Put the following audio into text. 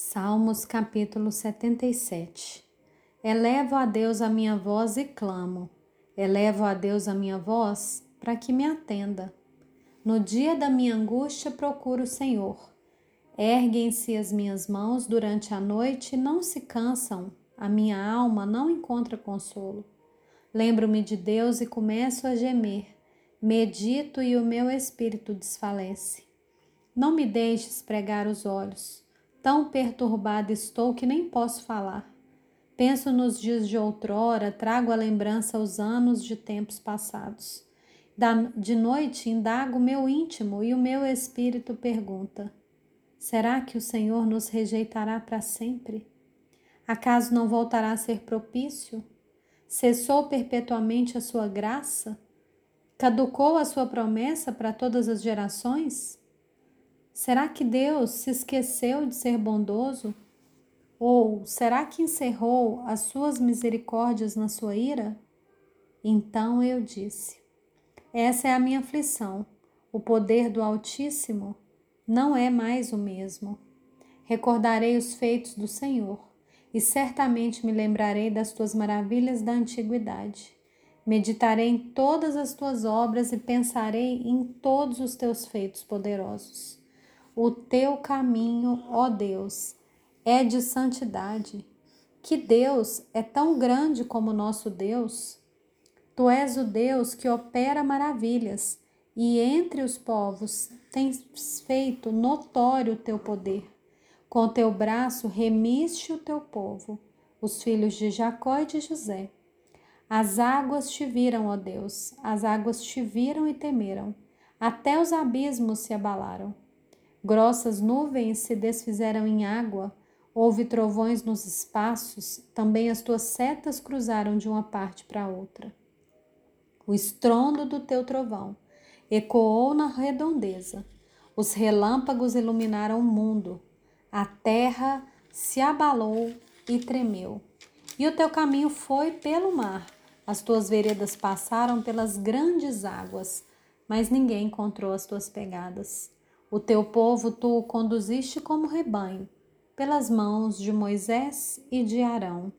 Salmos capítulo 77 Elevo a Deus a minha voz e clamo. Elevo a Deus a minha voz para que me atenda. No dia da minha angústia procuro o Senhor. Erguem-se as minhas mãos durante a noite e não se cansam. A minha alma não encontra consolo. Lembro-me de Deus e começo a gemer. Medito e o meu espírito desfalece. Não me deixes pregar os olhos Tão perturbada estou que nem posso falar. Penso nos dias de outrora, trago à lembrança os anos de tempos passados. De noite indago meu íntimo e o meu espírito pergunta: Será que o Senhor nos rejeitará para sempre? Acaso não voltará a ser propício? Cessou perpetuamente a sua graça? Caducou a sua promessa para todas as gerações? Será que Deus se esqueceu de ser bondoso? Ou será que encerrou as suas misericórdias na sua ira? Então eu disse: Essa é a minha aflição. O poder do Altíssimo não é mais o mesmo. Recordarei os feitos do Senhor e certamente me lembrarei das tuas maravilhas da antiguidade. Meditarei em todas as tuas obras e pensarei em todos os teus feitos poderosos. O teu caminho, ó Deus, é de santidade. Que Deus é tão grande como nosso Deus? Tu és o Deus que opera maravilhas e entre os povos tens feito notório o teu poder. Com teu braço remiste o teu povo, os filhos de Jacó e de José. As águas te viram, ó Deus, as águas te viram e temeram, até os abismos se abalaram. Grossas nuvens se desfizeram em água, houve trovões nos espaços, também as tuas setas cruzaram de uma parte para outra. O estrondo do teu trovão ecoou na redondeza, os relâmpagos iluminaram o mundo, a terra se abalou e tremeu. E o teu caminho foi pelo mar, as tuas veredas passaram pelas grandes águas, mas ninguém encontrou as tuas pegadas. O teu povo tu o conduziste como rebanho, pelas mãos de Moisés e de Arão.